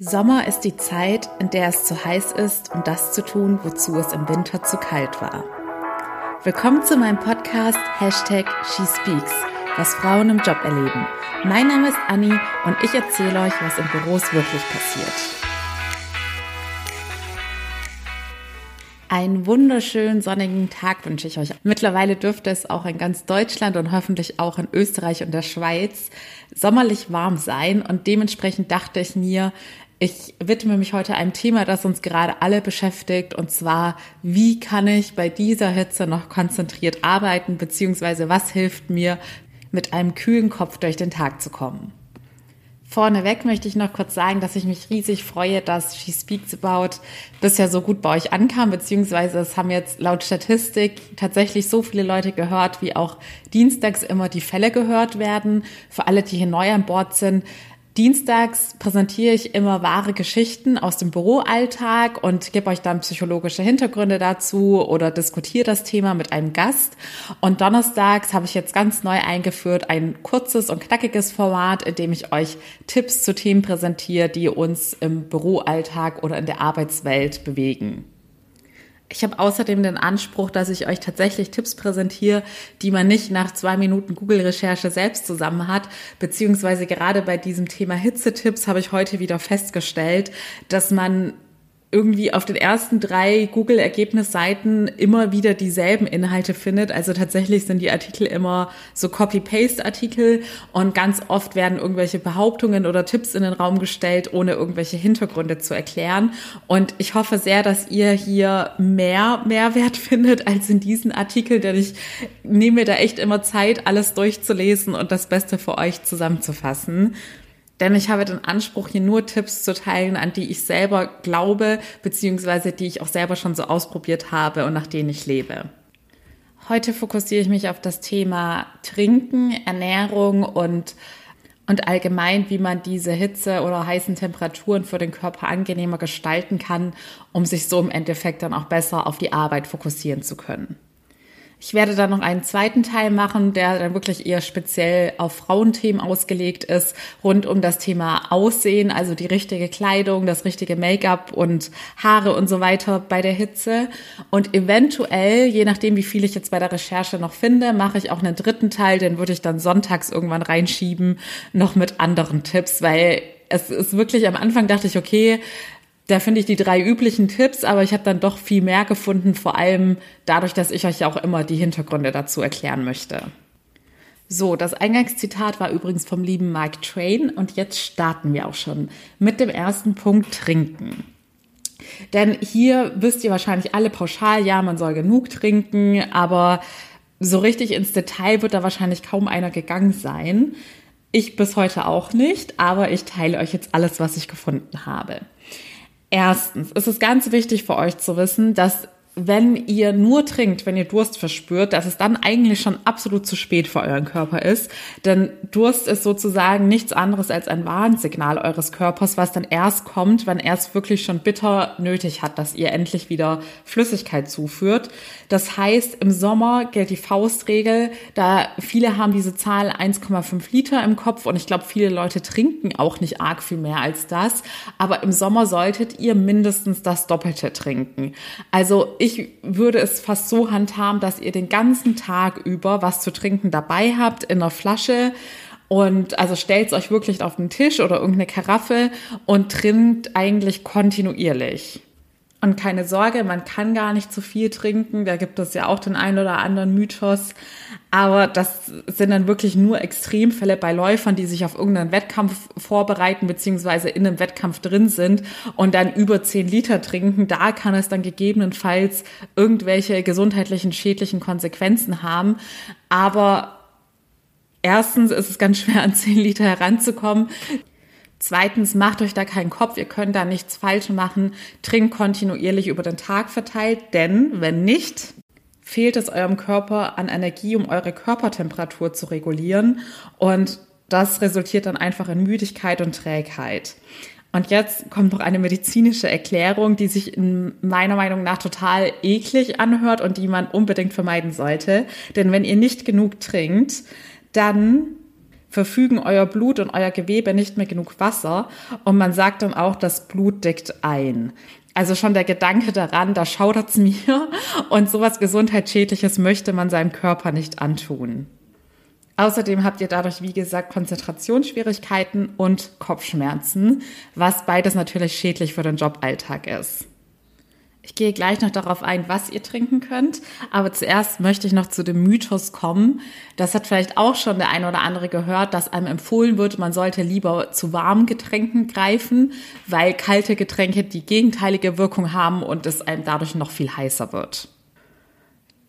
Sommer ist die Zeit, in der es zu heiß ist, um das zu tun, wozu es im Winter zu kalt war. Willkommen zu meinem Podcast Hashtag SheSpeaks, was Frauen im Job erleben. Mein Name ist Anni und ich erzähle euch, was in Büros wirklich passiert. Einen wunderschönen sonnigen Tag wünsche ich euch. Mittlerweile dürfte es auch in ganz Deutschland und hoffentlich auch in Österreich und der Schweiz sommerlich warm sein und dementsprechend dachte ich mir, ich widme mich heute einem Thema, das uns gerade alle beschäftigt, und zwar, wie kann ich bei dieser Hitze noch konzentriert arbeiten, beziehungsweise was hilft mir, mit einem kühlen Kopf durch den Tag zu kommen. Vorneweg möchte ich noch kurz sagen, dass ich mich riesig freue, dass She Speaks About bisher so gut bei euch ankam, beziehungsweise es haben jetzt laut Statistik tatsächlich so viele Leute gehört, wie auch dienstags immer die Fälle gehört werden. Für alle, die hier neu an Bord sind, Dienstags präsentiere ich immer wahre Geschichten aus dem Büroalltag und gebe euch dann psychologische Hintergründe dazu oder diskutiere das Thema mit einem Gast. Und donnerstags habe ich jetzt ganz neu eingeführt ein kurzes und knackiges Format, in dem ich euch Tipps zu Themen präsentiere, die uns im Büroalltag oder in der Arbeitswelt bewegen. Ich habe außerdem den Anspruch, dass ich euch tatsächlich Tipps präsentiere, die man nicht nach zwei Minuten Google-Recherche selbst zusammen hat. Beziehungsweise gerade bei diesem Thema Hitzetipps habe ich heute wieder festgestellt, dass man irgendwie auf den ersten drei Google-Ergebnisseiten immer wieder dieselben Inhalte findet. Also tatsächlich sind die Artikel immer so Copy-Paste-Artikel und ganz oft werden irgendwelche Behauptungen oder Tipps in den Raum gestellt, ohne irgendwelche Hintergründe zu erklären. Und ich hoffe sehr, dass ihr hier mehr Mehrwert findet als in diesen Artikel, denn ich nehme mir da echt immer Zeit, alles durchzulesen und das Beste für euch zusammenzufassen. Denn ich habe den Anspruch, hier nur Tipps zu teilen, an die ich selber glaube, beziehungsweise die ich auch selber schon so ausprobiert habe und nach denen ich lebe. Heute fokussiere ich mich auf das Thema Trinken, Ernährung und, und allgemein, wie man diese Hitze oder heißen Temperaturen für den Körper angenehmer gestalten kann, um sich so im Endeffekt dann auch besser auf die Arbeit fokussieren zu können. Ich werde dann noch einen zweiten Teil machen, der dann wirklich eher speziell auf Frauenthemen ausgelegt ist, rund um das Thema Aussehen, also die richtige Kleidung, das richtige Make-up und Haare und so weiter bei der Hitze. Und eventuell, je nachdem, wie viel ich jetzt bei der Recherche noch finde, mache ich auch einen dritten Teil, den würde ich dann sonntags irgendwann reinschieben, noch mit anderen Tipps, weil es ist wirklich am Anfang dachte ich, okay, da finde ich die drei üblichen Tipps, aber ich habe dann doch viel mehr gefunden, vor allem dadurch, dass ich euch ja auch immer die Hintergründe dazu erklären möchte. So, das Eingangszitat war übrigens vom lieben Mike Train und jetzt starten wir auch schon mit dem ersten Punkt Trinken. Denn hier wisst ihr wahrscheinlich alle pauschal, ja, man soll genug trinken, aber so richtig ins Detail wird da wahrscheinlich kaum einer gegangen sein. Ich bis heute auch nicht, aber ich teile euch jetzt alles, was ich gefunden habe. Erstens ist es ganz wichtig für euch zu wissen, dass wenn ihr nur trinkt, wenn ihr Durst verspürt, dass es dann eigentlich schon absolut zu spät für euren Körper ist. Denn Durst ist sozusagen nichts anderes als ein Warnsignal eures Körpers, was dann erst kommt, wenn er es wirklich schon bitter nötig hat, dass ihr endlich wieder Flüssigkeit zuführt. Das heißt, im Sommer gilt die Faustregel, da viele haben diese Zahl 1,5 Liter im Kopf und ich glaube, viele Leute trinken auch nicht arg viel mehr als das. Aber im Sommer solltet ihr mindestens das Doppelte trinken. Also ich ich würde es fast so handhaben, dass ihr den ganzen Tag über was zu trinken dabei habt in einer Flasche. Und also stellt es euch wirklich auf den Tisch oder irgendeine Karaffe und trinkt eigentlich kontinuierlich. Und keine Sorge, man kann gar nicht zu viel trinken. Da gibt es ja auch den einen oder anderen Mythos. Aber das sind dann wirklich nur Extremfälle bei Läufern, die sich auf irgendeinen Wettkampf vorbereiten, beziehungsweise in einem Wettkampf drin sind und dann über zehn Liter trinken. Da kann es dann gegebenenfalls irgendwelche gesundheitlichen, schädlichen Konsequenzen haben. Aber erstens ist es ganz schwer, an zehn Liter heranzukommen. Zweitens, macht euch da keinen Kopf, ihr könnt da nichts falsch machen. Trinkt kontinuierlich über den Tag verteilt, denn wenn nicht, fehlt es eurem Körper an Energie, um eure Körpertemperatur zu regulieren und das resultiert dann einfach in Müdigkeit und Trägheit. Und jetzt kommt noch eine medizinische Erklärung, die sich in meiner Meinung nach total eklig anhört und die man unbedingt vermeiden sollte. Denn wenn ihr nicht genug trinkt, dann verfügen euer Blut und euer Gewebe nicht mehr genug Wasser und man sagt dann auch, das Blut deckt ein. Also schon der Gedanke daran, da schaudert's mir und sowas Gesundheitsschädliches möchte man seinem Körper nicht antun. Außerdem habt ihr dadurch, wie gesagt, Konzentrationsschwierigkeiten und Kopfschmerzen, was beides natürlich schädlich für den Joballtag ist. Ich gehe gleich noch darauf ein, was ihr trinken könnt. Aber zuerst möchte ich noch zu dem Mythos kommen. Das hat vielleicht auch schon der eine oder andere gehört, dass einem empfohlen wird, man sollte lieber zu warmen Getränken greifen, weil kalte Getränke die gegenteilige Wirkung haben und es einem dadurch noch viel heißer wird.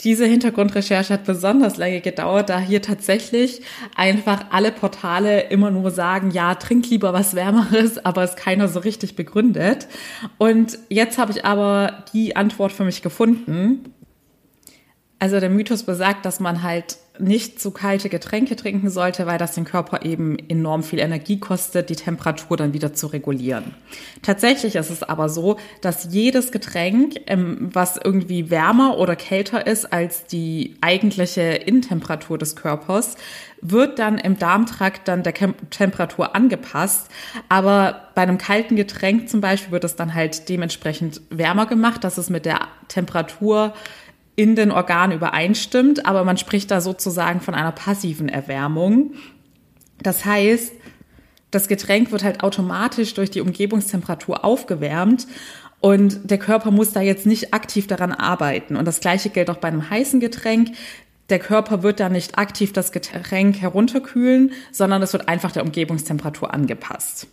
Diese Hintergrundrecherche hat besonders lange gedauert, da hier tatsächlich einfach alle Portale immer nur sagen, ja, trink lieber was Wärmeres, aber es keiner so richtig begründet. Und jetzt habe ich aber die Antwort für mich gefunden. Also der Mythos besagt, dass man halt nicht zu kalte Getränke trinken sollte, weil das den Körper eben enorm viel Energie kostet, die Temperatur dann wieder zu regulieren. Tatsächlich ist es aber so, dass jedes Getränk, ähm, was irgendwie wärmer oder kälter ist als die eigentliche Innentemperatur des Körpers, wird dann im Darmtrakt dann der Temperatur angepasst. Aber bei einem kalten Getränk zum Beispiel wird es dann halt dementsprechend wärmer gemacht, dass es mit der Temperatur in den Organen übereinstimmt, aber man spricht da sozusagen von einer passiven Erwärmung. Das heißt, das Getränk wird halt automatisch durch die Umgebungstemperatur aufgewärmt und der Körper muss da jetzt nicht aktiv daran arbeiten. Und das gleiche gilt auch bei einem heißen Getränk. Der Körper wird da nicht aktiv das Getränk herunterkühlen, sondern es wird einfach der Umgebungstemperatur angepasst.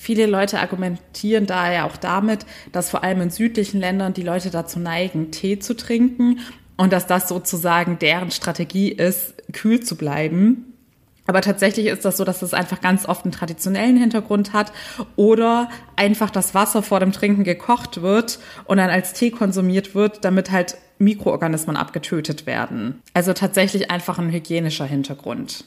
Viele Leute argumentieren daher auch damit, dass vor allem in südlichen Ländern die Leute dazu neigen, Tee zu trinken und dass das sozusagen deren Strategie ist, kühl zu bleiben. Aber tatsächlich ist das so, dass es einfach ganz oft einen traditionellen Hintergrund hat oder einfach das Wasser vor dem Trinken gekocht wird und dann als Tee konsumiert wird, damit halt Mikroorganismen abgetötet werden. Also tatsächlich einfach ein hygienischer Hintergrund.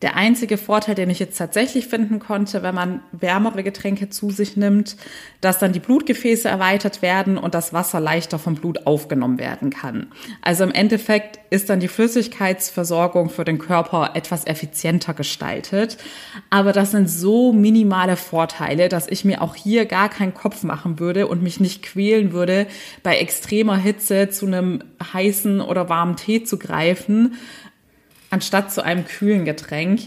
Der einzige Vorteil, den ich jetzt tatsächlich finden konnte, wenn man wärmere Getränke zu sich nimmt, dass dann die Blutgefäße erweitert werden und das Wasser leichter vom Blut aufgenommen werden kann. Also im Endeffekt ist dann die Flüssigkeitsversorgung für den Körper etwas effizienter gestaltet. Aber das sind so minimale Vorteile, dass ich mir auch hier gar keinen Kopf machen würde und mich nicht quälen würde, bei extremer Hitze zu einem heißen oder warmen Tee zu greifen anstatt zu einem kühlen Getränk.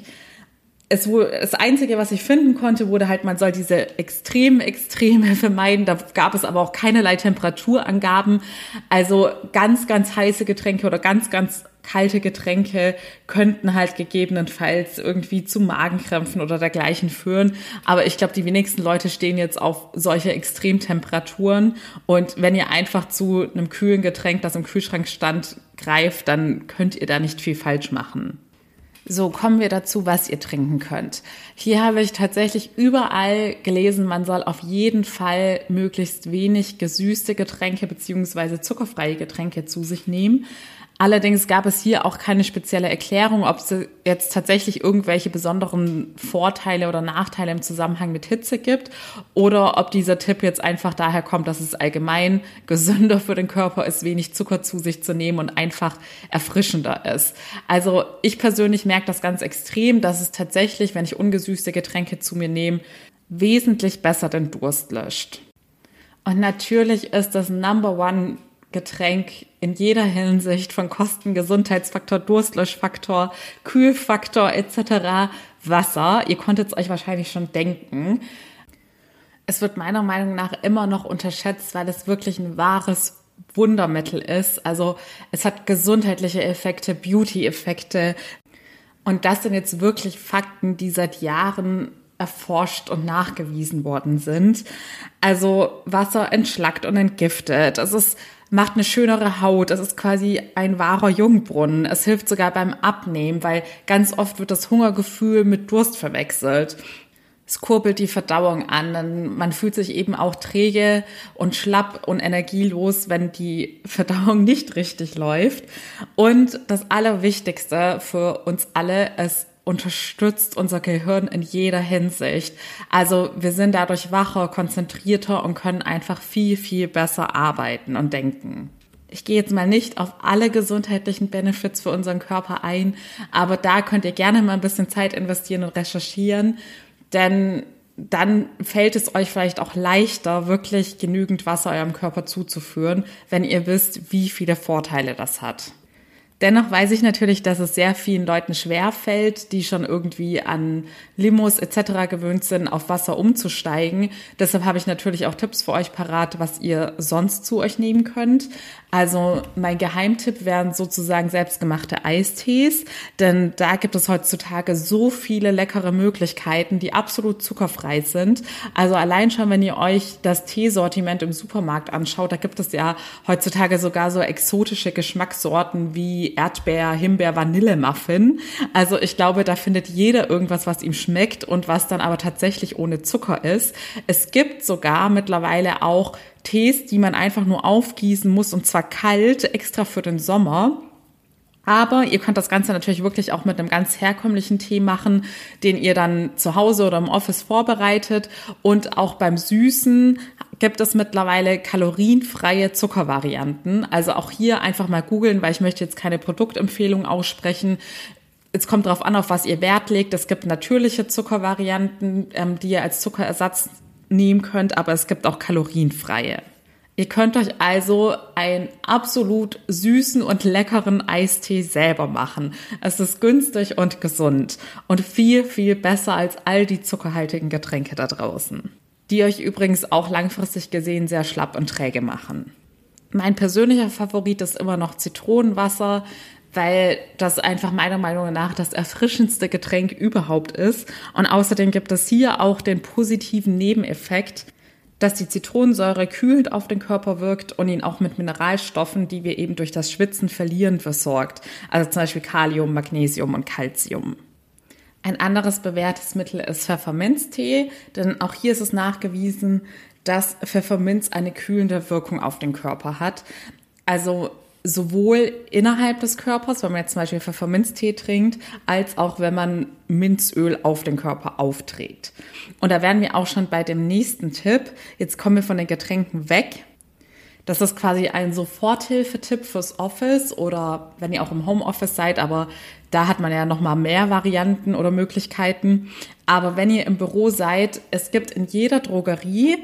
Es das Einzige, was ich finden konnte, wurde halt, man soll diese extremen Extreme vermeiden. Da gab es aber auch keinerlei Temperaturangaben. Also ganz, ganz heiße Getränke oder ganz, ganz kalte Getränke könnten halt gegebenenfalls irgendwie zu Magenkrämpfen oder dergleichen führen. Aber ich glaube, die wenigsten Leute stehen jetzt auf solche Extremtemperaturen. Und wenn ihr einfach zu einem kühlen Getränk, das im Kühlschrank stand, greift, dann könnt ihr da nicht viel falsch machen. So, kommen wir dazu, was ihr trinken könnt. Hier habe ich tatsächlich überall gelesen, man soll auf jeden Fall möglichst wenig gesüßte Getränke beziehungsweise zuckerfreie Getränke zu sich nehmen. Allerdings gab es hier auch keine spezielle Erklärung, ob es jetzt tatsächlich irgendwelche besonderen Vorteile oder Nachteile im Zusammenhang mit Hitze gibt oder ob dieser Tipp jetzt einfach daher kommt, dass es allgemein gesünder für den Körper ist, wenig Zucker zu sich zu nehmen und einfach erfrischender ist. Also ich persönlich merke das ganz extrem, dass es tatsächlich, wenn ich ungesüßte Getränke zu mir nehme, wesentlich besser den Durst löscht. Und natürlich ist das Number One Getränk in jeder Hinsicht von Kosten, Gesundheitsfaktor, Durstlöschfaktor, Kühlfaktor etc. Wasser. Ihr konntet es euch wahrscheinlich schon denken. Es wird meiner Meinung nach immer noch unterschätzt, weil es wirklich ein wahres Wundermittel ist. Also es hat gesundheitliche Effekte, Beauty-Effekte. Und das sind jetzt wirklich Fakten, die seit Jahren erforscht und nachgewiesen worden sind. Also Wasser entschlackt und entgiftet. Es ist macht eine schönere Haut. Es ist quasi ein wahrer Jungbrunnen. Es hilft sogar beim Abnehmen, weil ganz oft wird das Hungergefühl mit Durst verwechselt. Es kurbelt die Verdauung an. Man fühlt sich eben auch träge und schlapp und energielos, wenn die Verdauung nicht richtig läuft. Und das Allerwichtigste für uns alle ist unterstützt unser Gehirn in jeder Hinsicht. Also wir sind dadurch wacher, konzentrierter und können einfach viel, viel besser arbeiten und denken. Ich gehe jetzt mal nicht auf alle gesundheitlichen Benefits für unseren Körper ein, aber da könnt ihr gerne mal ein bisschen Zeit investieren und recherchieren, denn dann fällt es euch vielleicht auch leichter, wirklich genügend Wasser eurem Körper zuzuführen, wenn ihr wisst, wie viele Vorteile das hat. Dennoch weiß ich natürlich, dass es sehr vielen Leuten schwer fällt, die schon irgendwie an Limos etc. gewöhnt sind, auf Wasser umzusteigen. Deshalb habe ich natürlich auch Tipps für euch parat, was ihr sonst zu euch nehmen könnt. Also mein Geheimtipp wären sozusagen selbstgemachte Eistees, denn da gibt es heutzutage so viele leckere Möglichkeiten, die absolut zuckerfrei sind. Also allein schon, wenn ihr euch das Teesortiment im Supermarkt anschaut, da gibt es ja heutzutage sogar so exotische Geschmackssorten wie Erdbeer, Himbeer, Vanille Muffin. Also ich glaube, da findet jeder irgendwas, was ihm schmeckt und was dann aber tatsächlich ohne Zucker ist. Es gibt sogar mittlerweile auch Tees, die man einfach nur aufgießen muss und zwar kalt, extra für den Sommer. Aber ihr könnt das Ganze natürlich wirklich auch mit einem ganz herkömmlichen Tee machen, den ihr dann zu Hause oder im Office vorbereitet. Und auch beim Süßen gibt es mittlerweile kalorienfreie Zuckervarianten. Also auch hier einfach mal googeln, weil ich möchte jetzt keine Produktempfehlung aussprechen. Es kommt darauf an, auf was ihr Wert legt. Es gibt natürliche Zuckervarianten, ähm, die ihr als Zuckerersatz nehmen könnt, aber es gibt auch kalorienfreie. Ihr könnt euch also einen absolut süßen und leckeren Eistee selber machen. Es ist günstig und gesund und viel, viel besser als all die zuckerhaltigen Getränke da draußen, die euch übrigens auch langfristig gesehen sehr schlapp und träge machen. Mein persönlicher Favorit ist immer noch Zitronenwasser weil das einfach meiner Meinung nach das erfrischendste Getränk überhaupt ist. Und außerdem gibt es hier auch den positiven Nebeneffekt, dass die Zitronensäure kühlend auf den Körper wirkt und ihn auch mit Mineralstoffen, die wir eben durch das Schwitzen verlieren, versorgt. Also zum Beispiel Kalium, Magnesium und Calcium. Ein anderes bewährtes Mittel ist Pfefferminztee, denn auch hier ist es nachgewiesen, dass Pfefferminz eine kühlende Wirkung auf den Körper hat. Also sowohl innerhalb des Körpers, wenn man jetzt zum Beispiel Pfefferminztee trinkt, als auch wenn man Minzöl auf den Körper aufträgt. Und da wären wir auch schon bei dem nächsten Tipp. Jetzt kommen wir von den Getränken weg. Das ist quasi ein Soforthilfetipp fürs Office oder wenn ihr auch im Homeoffice seid, aber da hat man ja noch mal mehr Varianten oder Möglichkeiten. Aber wenn ihr im Büro seid, es gibt in jeder Drogerie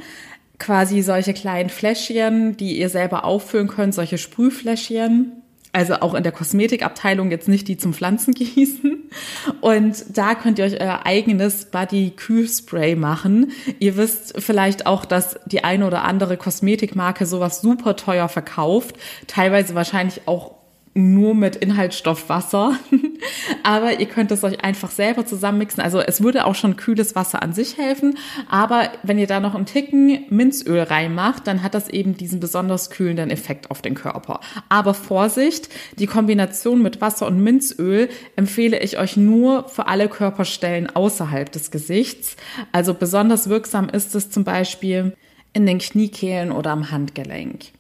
quasi solche kleinen Fläschchen, die ihr selber auffüllen könnt, solche Sprühfläschchen. Also auch in der Kosmetikabteilung jetzt nicht die zum Pflanzengießen. Und da könnt ihr euch euer eigenes Body Kühlspray machen. Ihr wisst vielleicht auch, dass die eine oder andere Kosmetikmarke sowas super teuer verkauft. Teilweise wahrscheinlich auch nur mit Inhaltsstoffwasser. aber ihr könnt es euch einfach selber zusammenmixen. Also es würde auch schon kühles Wasser an sich helfen. Aber wenn ihr da noch einen Ticken Minzöl reinmacht, dann hat das eben diesen besonders kühlenden Effekt auf den Körper. Aber Vorsicht, die Kombination mit Wasser und Minzöl empfehle ich euch nur für alle Körperstellen außerhalb des Gesichts. Also besonders wirksam ist es zum Beispiel in den Kniekehlen oder am Handgelenk.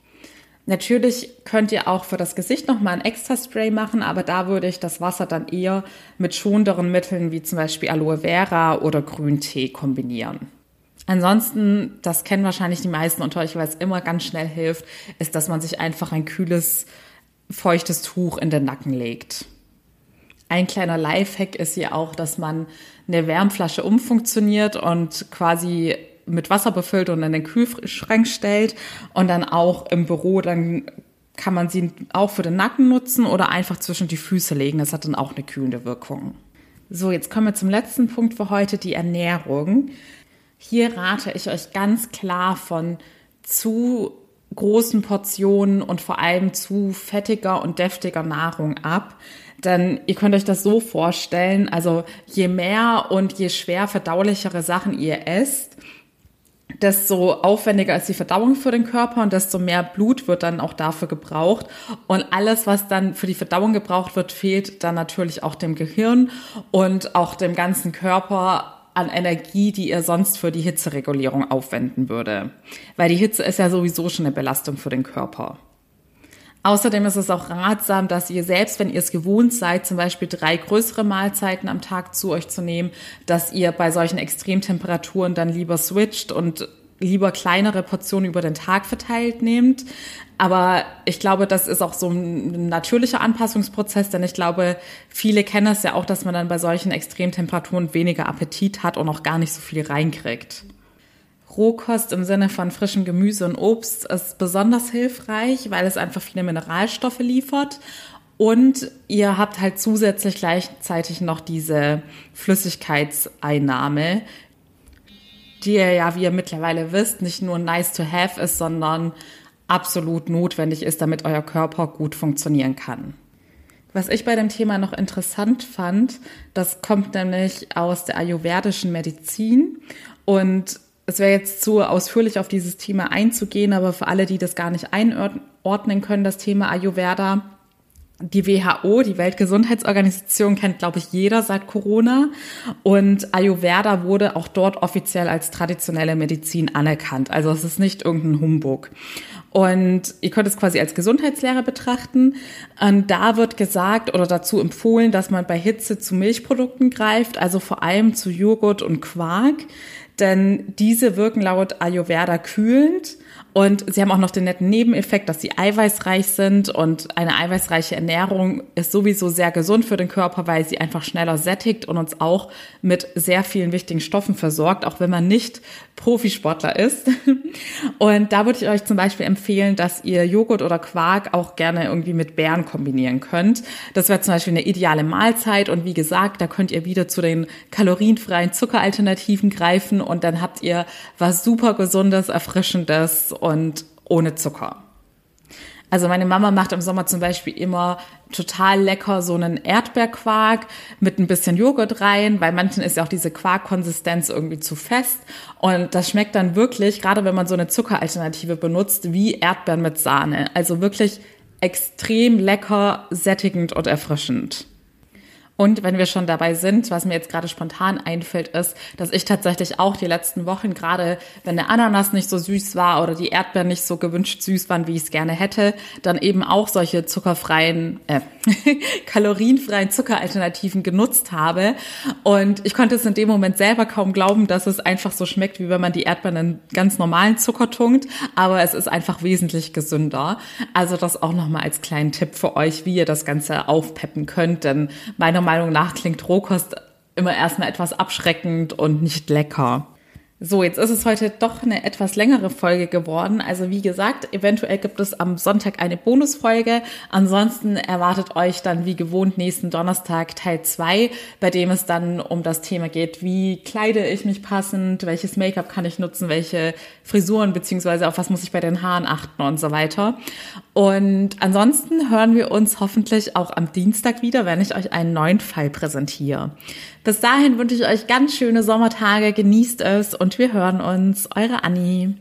Natürlich könnt ihr auch für das Gesicht nochmal ein extra Spray machen, aber da würde ich das Wasser dann eher mit schonenderen Mitteln wie zum Beispiel Aloe Vera oder Grüntee kombinieren. Ansonsten, das kennen wahrscheinlich die meisten unter euch, weil es immer ganz schnell hilft, ist, dass man sich einfach ein kühles, feuchtes Tuch in den Nacken legt. Ein kleiner Lifehack ist hier auch, dass man eine Wärmflasche umfunktioniert und quasi mit Wasser befüllt und in den Kühlschrank stellt und dann auch im Büro, dann kann man sie auch für den Nacken nutzen oder einfach zwischen die Füße legen. Das hat dann auch eine kühlende Wirkung. So, jetzt kommen wir zum letzten Punkt für heute, die Ernährung. Hier rate ich euch ganz klar von zu großen Portionen und vor allem zu fettiger und deftiger Nahrung ab. Denn ihr könnt euch das so vorstellen, also je mehr und je schwer verdaulichere Sachen ihr esst, desto aufwendiger ist die Verdauung für den Körper und desto mehr Blut wird dann auch dafür gebraucht. Und alles, was dann für die Verdauung gebraucht wird, fehlt dann natürlich auch dem Gehirn und auch dem ganzen Körper an Energie, die ihr sonst für die Hitzeregulierung aufwenden würde. Weil die Hitze ist ja sowieso schon eine Belastung für den Körper. Außerdem ist es auch ratsam, dass ihr selbst, wenn ihr es gewohnt seid, zum Beispiel drei größere Mahlzeiten am Tag zu euch zu nehmen, dass ihr bei solchen Extremtemperaturen dann lieber switcht und lieber kleinere Portionen über den Tag verteilt nehmt. Aber ich glaube, das ist auch so ein natürlicher Anpassungsprozess, denn ich glaube, viele kennen es ja auch, dass man dann bei solchen Extremtemperaturen weniger Appetit hat und auch gar nicht so viel reinkriegt. Rohkost im Sinne von frischem Gemüse und Obst ist besonders hilfreich, weil es einfach viele Mineralstoffe liefert. Und ihr habt halt zusätzlich gleichzeitig noch diese Flüssigkeitseinnahme, die ja, wie ihr mittlerweile wisst, nicht nur nice to have ist, sondern absolut notwendig ist, damit euer Körper gut funktionieren kann. Was ich bei dem Thema noch interessant fand, das kommt nämlich aus der ayurvedischen Medizin und es wäre jetzt zu ausführlich auf dieses Thema einzugehen, aber für alle, die das gar nicht einordnen können, das Thema Ayurveda, die WHO, die Weltgesundheitsorganisation, kennt, glaube ich, jeder seit Corona. Und Ayurveda wurde auch dort offiziell als traditionelle Medizin anerkannt. Also es ist nicht irgendein Humbug. Und ihr könnt es quasi als Gesundheitslehre betrachten. Und da wird gesagt oder dazu empfohlen, dass man bei Hitze zu Milchprodukten greift, also vor allem zu Joghurt und Quark. Denn diese wirken laut Ayurveda kühlend und sie haben auch noch den netten Nebeneffekt, dass sie eiweißreich sind und eine eiweißreiche Ernährung ist sowieso sehr gesund für den Körper, weil sie einfach schneller sättigt und uns auch mit sehr vielen wichtigen Stoffen versorgt, auch wenn man nicht Profisportler ist. Und da würde ich euch zum Beispiel empfehlen, dass ihr Joghurt oder Quark auch gerne irgendwie mit Beeren kombinieren könnt. Das wäre zum Beispiel eine ideale Mahlzeit und wie gesagt, da könnt ihr wieder zu den kalorienfreien Zuckeralternativen greifen und dann habt ihr was super gesundes, erfrischendes und ohne Zucker. Also meine Mama macht im Sommer zum Beispiel immer total lecker so einen Erdbeerquark mit ein bisschen Joghurt rein, weil manchen ist ja auch diese Quarkkonsistenz irgendwie zu fest. Und das schmeckt dann wirklich, gerade wenn man so eine Zuckeralternative benutzt, wie Erdbeeren mit Sahne. Also wirklich extrem lecker, sättigend und erfrischend. Und wenn wir schon dabei sind, was mir jetzt gerade spontan einfällt, ist, dass ich tatsächlich auch die letzten Wochen, gerade wenn der Ananas nicht so süß war oder die Erdbeeren nicht so gewünscht süß waren, wie ich es gerne hätte, dann eben auch solche zuckerfreien, äh, kalorienfreien Zuckeralternativen genutzt habe. Und ich konnte es in dem Moment selber kaum glauben, dass es einfach so schmeckt, wie wenn man die Erdbeeren in ganz normalen Zucker tunkt. Aber es ist einfach wesentlich gesünder. Also das auch nochmal als kleinen Tipp für euch, wie ihr das Ganze aufpeppen könnt. Denn meiner Meinung nach klingt Rohkost immer erstmal etwas abschreckend und nicht lecker. So, jetzt ist es heute doch eine etwas längere Folge geworden. Also wie gesagt, eventuell gibt es am Sonntag eine Bonusfolge. Ansonsten erwartet euch dann wie gewohnt nächsten Donnerstag Teil zwei, bei dem es dann um das Thema geht, wie kleide ich mich passend, welches Make-up kann ich nutzen, welche Frisuren beziehungsweise auf was muss ich bei den Haaren achten und so weiter. Und ansonsten hören wir uns hoffentlich auch am Dienstag wieder, wenn ich euch einen neuen Fall präsentiere. Bis dahin wünsche ich euch ganz schöne Sommertage, genießt es und wir hören uns. Eure Anni.